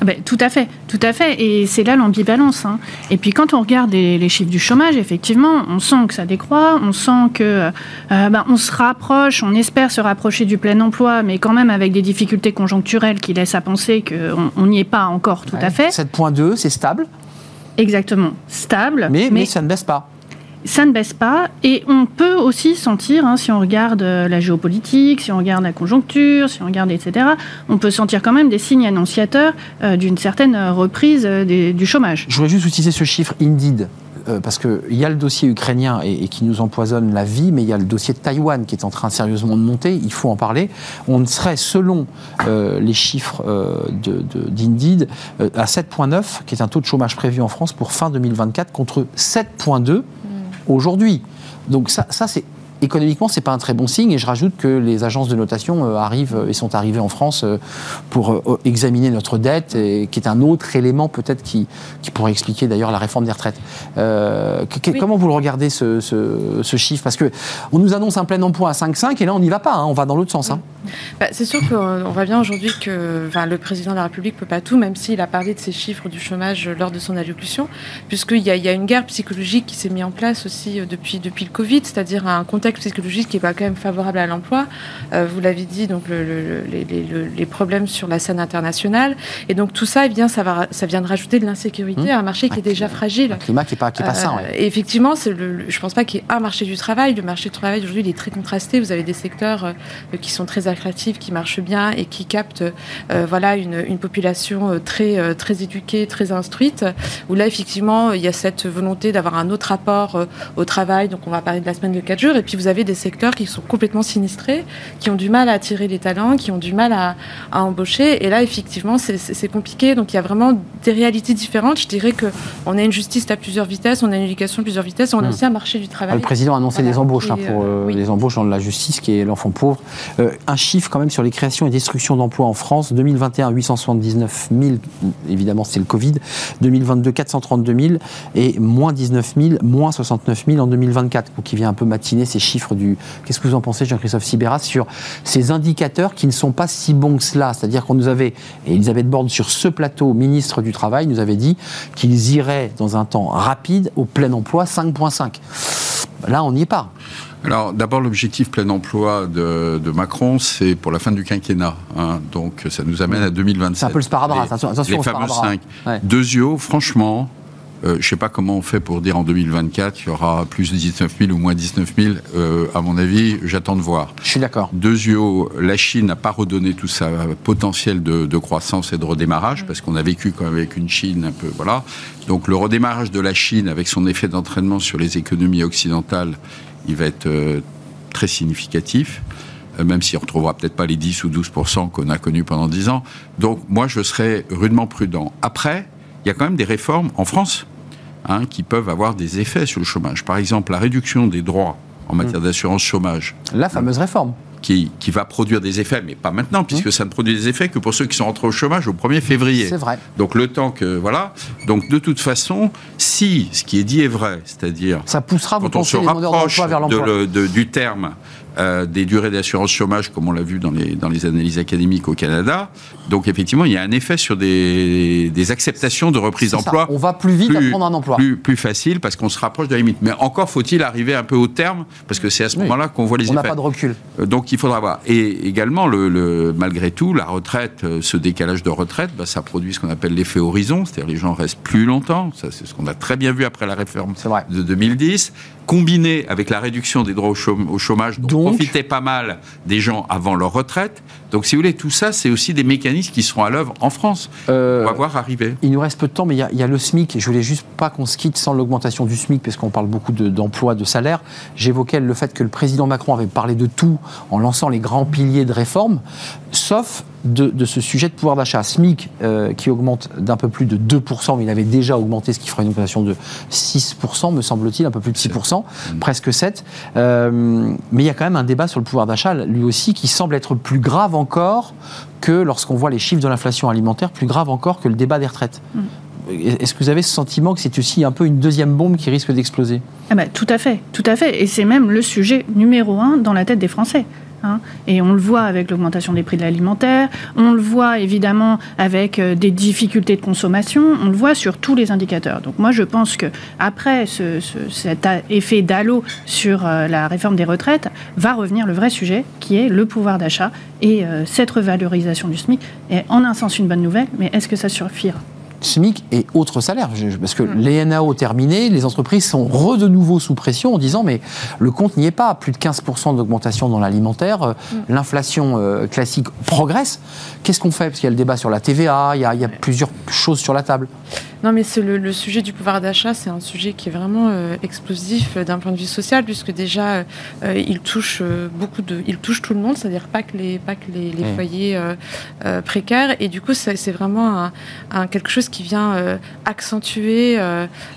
Ah ben, tout à fait, tout à fait. Et c'est là l'ambivalence. Hein. Et puis quand on regarde les, chiffres du chômage, effectivement, on sent que ça décroît, on sent que euh, ben, on se rapproche, on espère se rapprocher du plein emploi, mais quand même avec des difficultés conjoncturelles qui laissent à penser qu'on n'y est pas encore tout à fait. 7.2, c'est stable? Exactement, stable. mais, mais ça ne baisse pas ça ne baisse pas. Et on peut aussi sentir, hein, si on regarde euh, la géopolitique, si on regarde la conjoncture, si on regarde, etc., on peut sentir quand même des signes annonciateurs euh, d'une certaine reprise euh, du chômage. Je voudrais juste utiliser ce chiffre Indeed. parce qu'il y a le dossier ukrainien et, qui nous empoisonne la vie, mais il y a le dossier de Taïwan qui est en train sérieusement de monter, il faut en parler. On serait, selon les chiffres d'Indeed, à 7,9, qui est un taux de chômage prévu en France pour fin 2024, contre 7,2 aujourd'hui. Donc ça, ça c'est économiquement, c'est pas un très bon signe. Et je rajoute que les agences de notation euh, arrivent et sont arrivées en France euh, pour euh, examiner notre dette, et, qui est un autre élément peut-être qui, qui pourrait expliquer d'ailleurs la réforme des retraites. Comment vous le regardez ce, ce, chiffre? Parce que on nous annonce un plein emploi à 5,5 et là on n'y va pas. Hein. on va dans l'autre sens. Hein. Bah, c'est sûr qu'on voit bien aujourd'hui que le président de la République peut pas tout, même s'il a parlé de ces chiffres du chômage lors de son allocution, puisqu'il y, y, a une guerre psychologique qui s'est mise en place aussi depuis depuis le Covid, c'est-à-dire un contexte psychologique qui est pas quand même favorable à l'emploi. Euh, vous l'avez dit, donc les, problèmes sur la scène internationale. Et donc tout ça, eh bien, ça, va, ça vient de rajouter de l'insécurité mmh. à un marché qui est déjà fragile. Un climat qui n'est pas, qui est pas sain. Et effectivement, le, je ne pense pas qu'il y ait un marché du travail. Le marché du travail aujourd'hui, il est très contrasté. Vous avez des secteurs euh, qui sont très attractifs, qui marchent bien et qui captent euh, voilà, une, une, population très, très éduquée, très instruite. Où là, effectivement, il y a cette volonté d'avoir un autre rapport au travail. Donc on va parler de la semaine de 4 jours. Et puis vous avez des secteurs qui sont complètement sinistrés, qui ont du mal à attirer les talents, qui ont du mal à, embaucher. Et là, effectivement, c'est compliqué. Donc il y a vraiment des réalités différentes. Je dirais qu'on a une justice à plusieurs vitesses, on a une éducation à plusieurs vitesses, on a hmm. aussi un marché du travail. le président a annoncé des embauches hein, pour euh, les embauches dans la justice, qui est l'enfant pauvre. Euh, un chiffre quand même sur les créations et destructions d'emplois en France. 2021, 879 000, évidemment c'est le Covid. 2022, 432 000 et moins 19 000, moins 69 000 en 2024, qui vient un peu matiner ces chiffres chiffres du. Qu'est-ce que vous en pensez, Jean-Christophe Sibéras, sur ces indicateurs qui ne sont pas si bons que cela? C'est-à-dire qu'on nous avait, et Elisabeth Borne sur ce plateau, ministre du Travail, nous avait dit qu'ils iraient dans un temps rapide au plein emploi 5,5. Là, on n'y est pas. Alors, d'abord, l'objectif plein emploi de, Macron, c'est pour la fin du quinquennat. Hein. donc, ça nous amène à 2027. C'est un peu le sparadrap, attention, attention les fameux 5. Ouais. franchement, euh, je ne sais pas comment on fait pour dire en 2024 il y aura plus de 19 000 ou moins 19 000. Euh, à mon avis, j'attends de voir. Je suis d'accord. Deuxièmement, la Chine n'a pas redonné tout sa potentiel de, croissance et de redémarrage parce qu'on a vécu quand même avec une Chine un peu voilà. Donc le redémarrage de la Chine avec son effet d'entraînement sur les économies occidentales, il va être euh, très significatif même si on ne retrouvera peut-être pas les 10 ou 12% qu'on a connus pendant 10 ans. Donc moi, je serais rudement prudent. Après, il y a quand même des réformes en France hein, qui peuvent avoir des effets sur le chômage. Par exemple, la réduction des droits en matière mmh. d'assurance chômage. La fameuse réforme. Qui, qui, va produire des effets, mais pas maintenant, puisque mmh. ça ne produit des effets que pour ceux qui sont rentrés au chômage au 1er février. C'est vrai. Donc le temps que. Voilà. Donc de toute façon, si ce qui est dit est vrai, c'est-à-dire. Ça poussera, quand on se rapproche de, du terme euh, des durées d'assurance chômage, comme on l'a vu dans les, dans les analyses académiques au Canada. Donc effectivement, il y a un effet sur des, des acceptations de reprise d'emploi. On va plus vite à prendre un emploi. Plus, plus facile parce qu'on se rapproche de la limite. Mais encore faut-il arriver un peu au terme, parce que c'est à ce moment-là qu'on voit les on effets. On n'a pas de recul. Euh, donc il faudra voir. Et également, le, malgré tout, la retraite, euh, ce décalage de retraite, bah, ça produit ce qu'on appelle l'effet horizon, c'est-à-dire les gens restent plus longtemps. Ça, c'est ce qu'on a très bien vu après la réforme de 2010 combiné avec la réduction des droits au chômage, dont profitaient pas mal des gens avant leur retraite. Donc, si vous voulez, tout ça, c'est aussi des mécanismes qui seront à l'œuvre en France. Euh, on va voir arriver. Il nous reste peu de temps, mais il y, a le SMIC. Je voulais juste pas qu'on se quitte sans l'augmentation du SMIC, parce qu'on parle beaucoup d'emploi, de, salaire. J'évoquais le fait que le président Macron avait parlé de tout en lançant les grands piliers de réforme, sauf de, ce sujet de pouvoir d'achat. SMIC euh, qui augmente d'un peu plus de 2%, mais il avait déjà augmenté, ce qui fera une augmentation de 6%, me semble-t-il, un peu plus de 6%, mmh. presque 7%. Euh, mais il y a quand même un débat sur le pouvoir d'achat, lui aussi, qui semble être plus grave encore que lorsqu'on voit les chiffres de l'inflation alimentaire, plus grave encore que le débat des retraites. Mmh. Est-ce que vous avez ce sentiment que c'est aussi un peu une deuxième bombe qui risque d'exploser? Ah bah, Tout à fait, tout à fait. Et c'est même le sujet numéro un dans la tête des Français. Hein. et on le voit avec l'augmentation des prix de l'alimentaire, on le voit évidemment avec euh, des difficultés de consommation, on le voit sur tous les indicateurs. Donc moi je pense que après cet effet d'halo sur euh, la réforme des retraites, va revenir le vrai sujet qui est le pouvoir d'achat et euh, cette revalorisation du SMIC est en un sens une bonne nouvelle, mais est-ce que ça suffira? SMIC et autres salaires. Parce que mm. les NAO terminés, les entreprises sont re de nouveau sous pression en disant mais le compte n'y est pas. Plus de 15% d'augmentation dans l'alimentaire, euh, mm. l'inflation euh, classique progresse. Qu'est-ce qu'on fait? Parce qu'il y a le débat sur la TVA, il y a plusieurs choses sur la table. Non, mais c'est le, sujet du pouvoir d'achat, c'est un sujet qui est vraiment euh, explosif euh, d'un point de vue social, puisque déjà, euh, il touche beaucoup de, il touche tout le monde, c'est-à-dire pas que les, pas que les, foyers précaires, et du coup, c'est vraiment un, quelque chose qui vient accentuer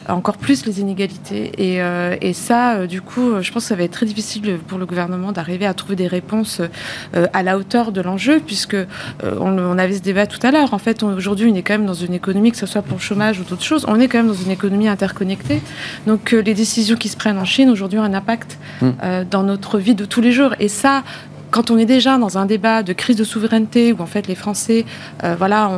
encore plus les inégalités. Et, et ça, du coup, je pense que ça va être très difficile pour le gouvernement d'arriver à trouver des réponses à la hauteur de l'enjeu, puisque on, on, avait ce débat tout à l'heure. En fait, aujourd'hui, on est quand même dans une économie, que ce soit pour le chômage ou d'autres choses, on est quand même dans une économie interconnectée. Donc euh, les décisions qui se prennent en Chine aujourd'hui ont un impact mm. euh, dans notre vie de tous les jours. Et ça, quand on est déjà dans un débat de crise de souveraineté où en fait les Français, euh, voilà,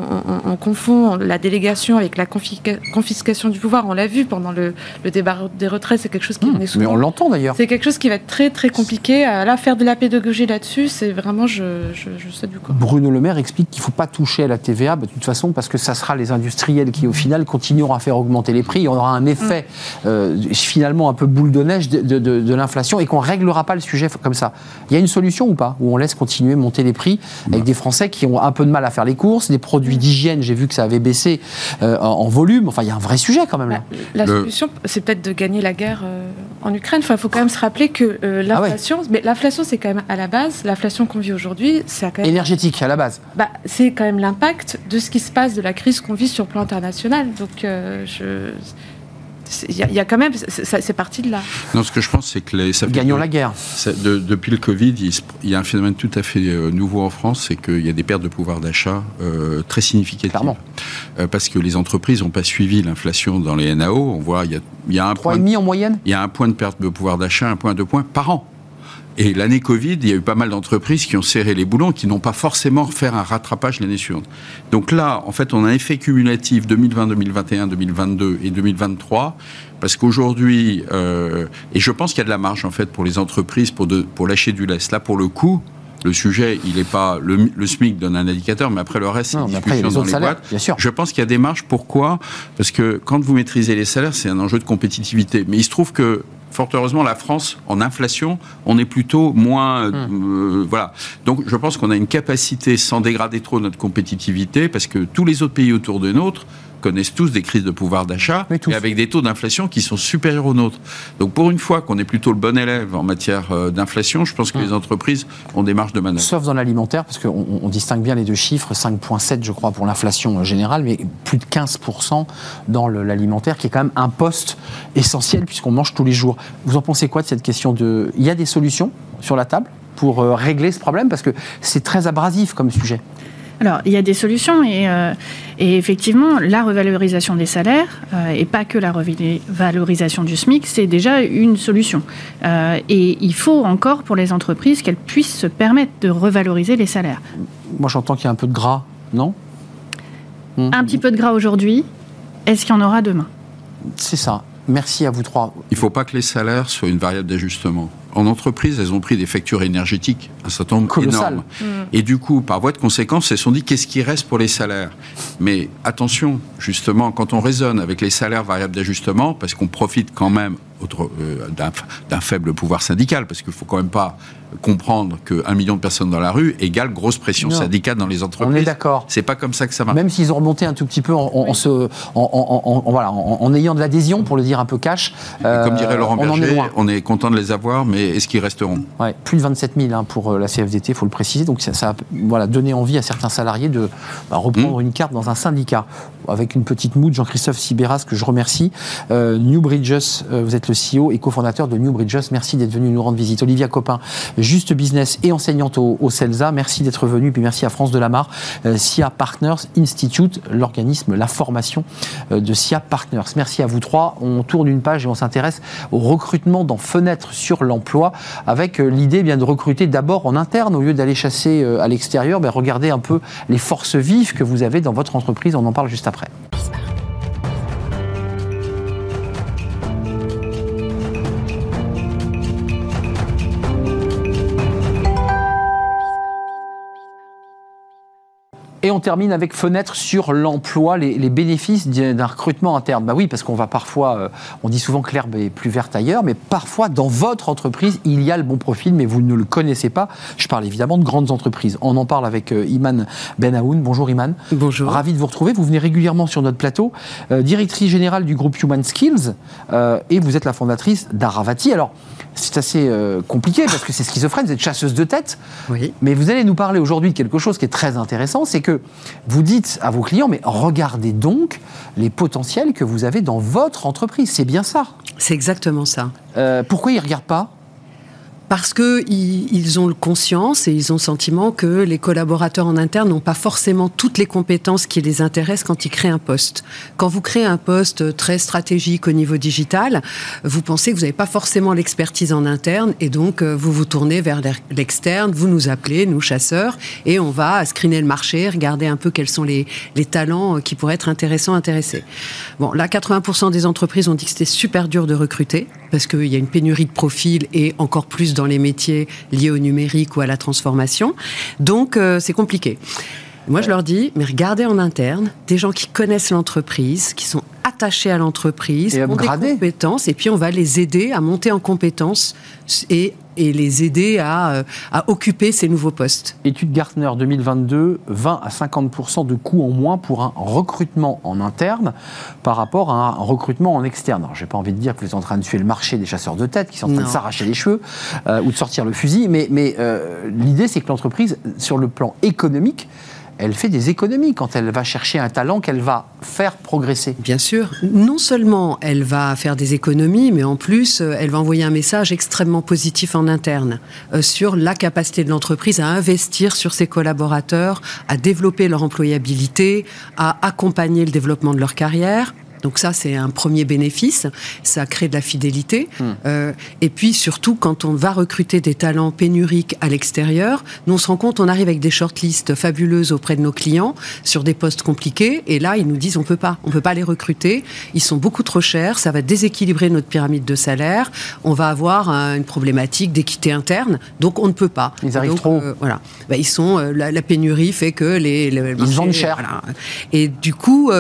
on, confond la délégation avec la confiscation du pouvoir. On l'a vu pendant le, débat des retraites, c'est quelque chose qui mmh, souvent. Mais on l'entend d'ailleurs. C'est quelque chose qui va être très très compliqué. À là, faire de la pédagogie là-dessus, c'est vraiment, je, sais du quoi. Bruno Le Maire explique qu'il ne faut pas toucher à la TVA, bah, de toute façon, parce que ça sera les industriels qui, au final, continueront à faire augmenter les prix. On aura un effet mmh. euh, finalement un peu boule de neige de, de l'inflation et qu'on ne réglera pas le sujet comme ça. Il y a une solution ou pas? Où on laisse continuer monter les prix avec des Français qui ont un peu de mal à faire les courses, des produits d'hygiène, j'ai vu que ça avait baissé euh, en, volume. Enfin, il y a un vrai sujet quand même là. La, solution, c'est peut-être de gagner la guerre euh, en Ukraine. Enfin, il faut quand même se rappeler que euh, ah l'inflation, mais l'inflation, c'est quand même à la base, l'inflation qu'on vit aujourd'hui, c'est quand même énergétique à la base. Bah, c'est quand même l'impact de ce qui se passe, de la crise qu'on vit sur le plan international. Donc, je il y, a quand même, c'est parti de là. Non, ce que je pense, c'est que les, ça gagnons la guerre. depuis le Covid, il, y a un phénomène tout à fait euh, nouveau en France, c'est qu'il y a des pertes de pouvoir d'achat euh, très significatives. Clairement. Euh, parce que les entreprises n'ont pas suivi l'inflation dans les NAO. On voit, il y a, il y a un point. en moyenne? Il y a un point de perte de pouvoir d'achat, un point, deux points par an. Et l'année Covid, il y a eu pas mal d'entreprises qui ont serré les boulons, qui n'ont pas forcément fait un rattrapage l'année suivante. Donc là, en fait, on a un effet cumulatif 2020, 2021, 2022 et 2023 parce qu'aujourd'hui, euh, et je pense qu'il y a de la marge en fait pour les entreprises pour, de, pour lâcher du lest. Là, pour le coup, le sujet, il n'est pas le, le, SMIC donne un indicateur, mais après le reste, c'est une discussion dans les salaires, boîtes. Bien sûr. Je pense qu'il y a des marges. Pourquoi? Parce que quand vous maîtrisez les salaires, c'est un enjeu de compétitivité. Mais il se trouve que fort heureusement, la France, en inflation, on est plutôt moins. Hum. Euh, voilà. Donc, je pense qu'on a une capacité, sans dégrader trop notre compétitivité, parce que tous les autres pays autour de nôtre connaissent tous des crises de pouvoir d'achat, et avec des taux d'inflation qui sont supérieurs aux nôtres. Donc, pour une fois qu'on est plutôt le bon élève en matière euh, d'inflation, je pense que Hum. les entreprises ont des marges de manœuvre. Sauf dans l'alimentaire, parce qu'on on distingue bien les deux chiffres, 5,7 je crois pour l'inflation euh, générale, mais plus de 15% dans l'alimentaire, qui est quand même un poste essentiel puisqu'on mange tous les jours. Vous en pensez quoi de cette question de... Il y a des solutions sur la table pour euh, régler ce problème? Parce que c'est très abrasif comme sujet. Alors, il y a des solutions et, euh, et effectivement, la revalorisation des salaires, euh, et pas que la revalorisation du SMIC, c'est déjà une solution. Euh, et il faut encore pour les entreprises qu'elles puissent se permettre de revaloriser les salaires. Moi j'entends qu'il y a un peu de gras, non? Hmm. Un petit peu de gras aujourd'hui, est-ce qu'il y en aura demain? C'est ça. Merci à vous trois. Il ne faut pas que les salaires soient une variable d'ajustement. En entreprise, elles ont pris des factures énergétiques, un certain nombre Colossal. énorme. Et du coup, par voie de conséquence, elles se sont dit qu'est-ce qui reste pour les salaires? Mais attention, justement, quand on raisonne avec les salaires variables d'ajustement, parce qu'on profite quand même euh, d'un faible pouvoir syndical, parce qu'il ne faut quand même pas comprendre qu'un million de personnes dans la rue égale grosse pression Non. syndicale dans les entreprises. On est d'accord. C'est pas comme ça que ça marche. Même s'ils ont remonté un tout petit peu en, en- en se, en, en- en- en- voilà, en, en ayant de l'adhésion, pour le dire un peu cash. Comme dirait euh, Laurent on en est Berger, loin. on est content de les avoir, mais est-ce qu'ils resteront? Ouais, plus de 27 000 hein, pour euh, la CFDT, il faut le préciser. Donc ça, ça a voilà, donné envie à certains salariés de bah, reprendre une carte dans un syndicat. Avec une petite moue Jean-Christophe Sibéras, que je remercie. Euh, New Bridges, euh, vous êtes le CEO et cofondateur de New Bridges. Merci d'être venu nous rendre visite. Olivia Copin, Juste Business et enseignante au, CELSA. Merci d'être venu. Puis merci à France Delamare, euh, SIA Partners Institute, l'organisme, la formation de SIA Partners. Merci à vous trois. On tourne une page et on s'intéresse au recrutement dans Fenêtre sur l'emploi avec l'idée eh de recruter d'abord en interne au lieu d'aller chasser à l'extérieur. Ben, regardez un peu les forces vives que vous avez dans votre entreprise. On en parle juste après. Et on termine avec fenêtre sur l'emploi, les, les bénéfices d'un recrutement interne. Bah oui, parce qu'on va parfois, euh, on dit souvent que l'herbe est plus verte ailleurs, mais parfois dans votre entreprise, il y a le bon profil, mais vous ne le connaissez pas. Je parle évidemment de grandes entreprises. On en parle avec euh, Iman Benaoun. Bonjour Iman. Bonjour. Ravi de vous retrouver. Vous venez régulièrement sur notre plateau, euh, directrice générale du groupe Human Skills, euh, et vous êtes la fondatrice d'Aravati. Alors, c'est assez euh, compliqué parce que c'est schizophrène, vous êtes chasseuse de tête. Oui. Mais vous allez nous parler aujourd'hui de quelque chose qui est très intéressant, c'est que vous dites à vos clients, mais regardez donc les potentiels que vous avez dans votre entreprise. C'est bien ça? C'est exactement ça. Euh, pourquoi ils ne regardent pas? Parce qu'ils ils ont le conscience et ils ont le sentiment que les collaborateurs en interne n'ont pas forcément toutes les compétences qui les intéressent quand ils créent un poste. Quand vous créez un poste très stratégique au niveau digital, vous pensez que vous n'avez pas forcément l'expertise en interne et donc euh, vous vous tournez vers l'ex- l'externe, vous nous appelez, nous chasseurs, et on va screener le marché, regarder un peu quels sont les, les talents euh, qui pourraient être intéressants, intéressés. Bon, là, 80% des entreprises ont dit que c'était super dur de recruter parce qu'il y a une pénurie de profils et encore plus dans les métiers liés au numérique ou à la transformation. Donc, euh, c'est compliqué. Moi, je leur dis, mais regardez en interne des gens qui connaissent l'entreprise, qui sont attachés à l'entreprise, ont des compétences, et puis on va les aider à monter en compétences et, et les aider à, euh, à occuper ces nouveaux postes. Étude Gartner 2022, 20 à 50% de coûts en moins pour un recrutement en interne par rapport à un recrutement en externe. Alors, j'ai pas envie de dire que vous êtes en train de tuer le marché des chasseurs de tête qui sont en train de s'arracher les cheveux euh, ou de sortir le fusil, mais, mais euh, l'idée c'est que l'entreprise, sur le plan économique, elle fait des économies quand elle va chercher un talent qu'elle va faire progresser. Bien sûr. Non seulement elle va faire des économies, mais en plus, euh, elle va envoyer un message extrêmement positif en interne euh, sur la capacité de l'entreprise à investir sur ses collaborateurs, à développer leur employabilité, à accompagner le développement de leur carrière. Donc ça, c'est un premier bénéfice. Ça crée de la fidélité. Hmm. Euh, et puis surtout, quand on va recruter des talents pénuriques à l'extérieur, nous on se rend compte, on arrive avec des shortlists fabuleuses auprès de nos clients sur des postes compliqués. Et là, ils nous disent, on peut pas, on peut pas les recruter. Ils sont beaucoup trop chers. Ça va déséquilibrer notre pyramide de salaire. On va avoir euh, une problématique d'équité interne. Donc on ne peut pas. Ils arrivent Donc, trop. euh, voilà. Ben, ils sont euh, la, la pénurie fait que les, les Ils marchés, vendent cher. voilà. Et du coup,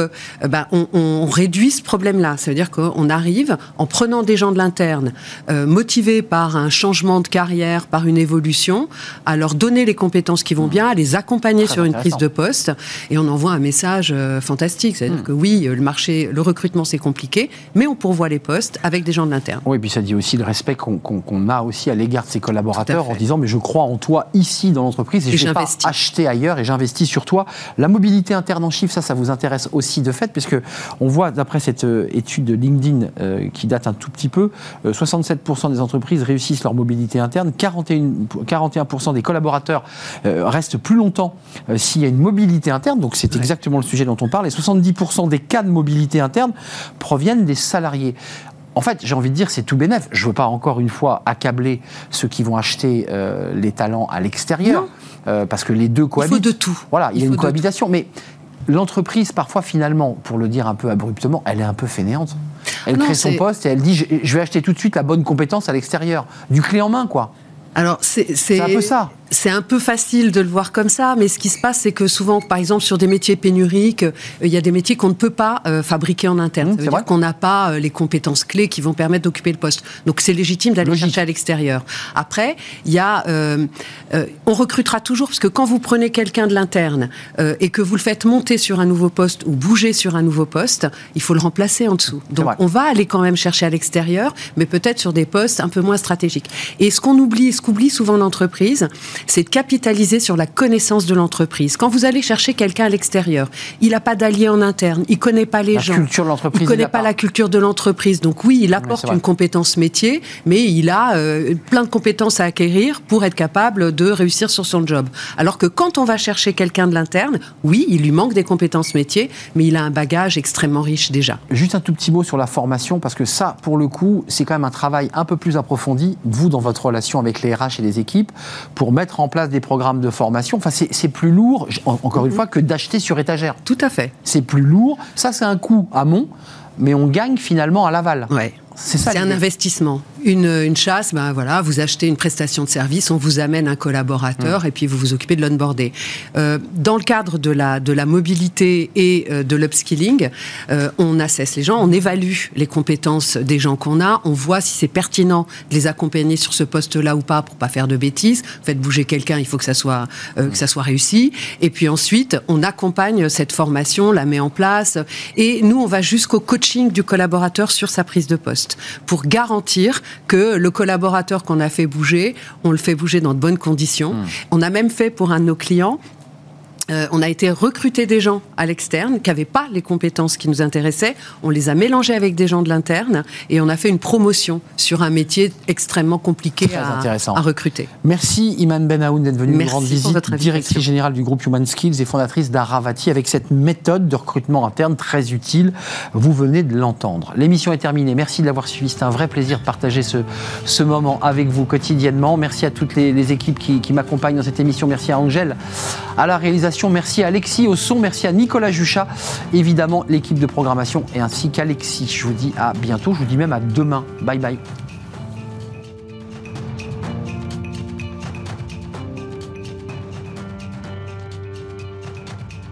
ben, on, on réduit ce problème-là. Ça veut dire qu'on arrive en prenant des gens de l'interne, euh, motivés par un changement de carrière, par une évolution, à leur donner les compétences qui vont bien, à les accompagner Très sur une prise de poste, et on envoie un message euh, fantastique. C'est-à-dire Hmm. que oui, euh, le marché, le recrutement c'est compliqué, mais on pourvoit les postes avec des gens de l'interne. Oui, et puis ça dit aussi le respect qu'on qu'on- qu'on a aussi à l'égard de ses collaborateurs en disant mais je crois en toi ici dans l'entreprise et, Et je vais pas acheter ailleurs et j'investis sur toi. La mobilité interne en chiffres, ça, ça vous intéresse aussi de fait puisque on voit d'après cette euh, étude de LinkedIn euh, qui date un tout petit peu, euh, 67% des entreprises réussissent leur mobilité interne, 41, 41% des collaborateurs euh, restent plus longtemps euh, s'il y a une mobilité interne, donc c'est exactement le sujet dont on parle, et 70% des cas de mobilité interne proviennent des salariés. En fait, j'ai envie de dire, c'est tout bénef. Je ne veux pas encore une fois accabler ceux qui vont acheter euh, les talents à l'extérieur, euh, parce que les deux Il cohabitent. faut de tout. Voilà, il y a Il une cohabitation, mais l'entreprise, parfois, finalement, pour le dire un peu abruptement, elle est un peu fainéante. Elle Non, crée son poste et elle dit je, je vais acheter tout de suite la bonne compétence à l'extérieur, du clé en main, quoi. Alors c'est C'est un peu ça. C'est un peu facile de le voir comme ça, mais ce qui se passe, c'est que souvent, par exemple, sur des métiers pénuriques, euh, il y a des métiers qu'on ne peut pas euh, fabriquer en interne. Mmh, ça veut c'est dire qu'on n'a pas euh, les compétences clés qui vont permettre d'occuper le poste. Donc c'est légitime d'aller chercher à l'extérieur. Après, il y a, euh, on recrutera toujours parce que quand vous prenez quelqu'un de l'interne euh, et que vous le faites monter sur un nouveau poste ou bouger sur un nouveau poste, il faut le remplacer en dessous. Donc on va aller quand même chercher à l'extérieur, mais peut-être sur des postes un peu moins stratégiques. Et ce qu'on oublie, ce qu'oublie souvent l'entreprise, c'est de capitaliser sur la connaissance de l'entreprise. Quand vous allez chercher quelqu'un à l'extérieur, il n'a pas d'allié en interne, il connaît pas les La gens, culture de l'entreprise, il connaît pas, pas. la culture de l'entreprise. Donc oui, il apporte une compétence métier, mais il a euh, plein de compétences à acquérir pour être capable de réussir sur son job. Alors que quand on va chercher quelqu'un de l'interne, oui, il lui manque des compétences métiers, mais il a un bagage extrêmement riche déjà. Juste un tout petit mot sur la formation, parce que ça, pour le coup, c'est quand même un travail un peu plus approfondi, vous, dans votre relation avec les RH et les équipes, pour mettre en place des programmes de formation. Enfin, c'est plus lourd, encore une fois, que d'acheter sur étagère. Tout à fait. C'est plus lourd. Ça, c'est un coût amont, mais on gagne finalement à l'aval. Ouais. C'est ça. C'est un investissement. Une, une chasse, ben voilà, vous achetez une prestation de service, on vous amène un Mmh. collaborateur et puis vous vous occupez de l'onboarder. Euh, dans le cadre de la, de la mobilité et euh, de l'upskilling, euh, on assesse les gens, on évalue les compétences des gens qu'on a, on voit si c'est pertinent de les accompagner sur ce poste-là ou pas pour pas faire de bêtises. Faites bouger quelqu'un, il faut que ça soit que ça soit réussi. Et puis ensuite, on accompagne cette formation, la met en place et nous on va jusqu'au coaching du collaborateur sur sa prise de poste pour garantir que le collaborateur qu'on a fait bouger, on le fait bouger dans de bonnes conditions. On a même fait pour un de nos clients euh, on a été recruter des gens à l'externe qui n'avaient pas les compétences qui nous intéressaient. On les a mélangés avec des gens de l'interne et on a fait une promotion sur un métier extrêmement compliqué à, à recruter. Merci Iman Benaoun d'être venue nous rendre visite, directrice générale du groupe Human Skills et fondatrice d'Aravati avec cette méthode de recrutement interne très utile. Vous venez de l'entendre. L'émission est terminée. Merci de l'avoir suivi. C'était un vrai plaisir de partager ce, ce moment avec vous quotidiennement. Merci à toutes les, les équipes qui, qui m'accompagnent dans cette émission. Merci à Angèle à la Merci à Alexis au son. Merci à Nicolas Juchat, évidemment l'équipe de programmation et ainsi qu'Alexis. Je vous dis à bientôt. Je vous dis même à demain. Bye bye.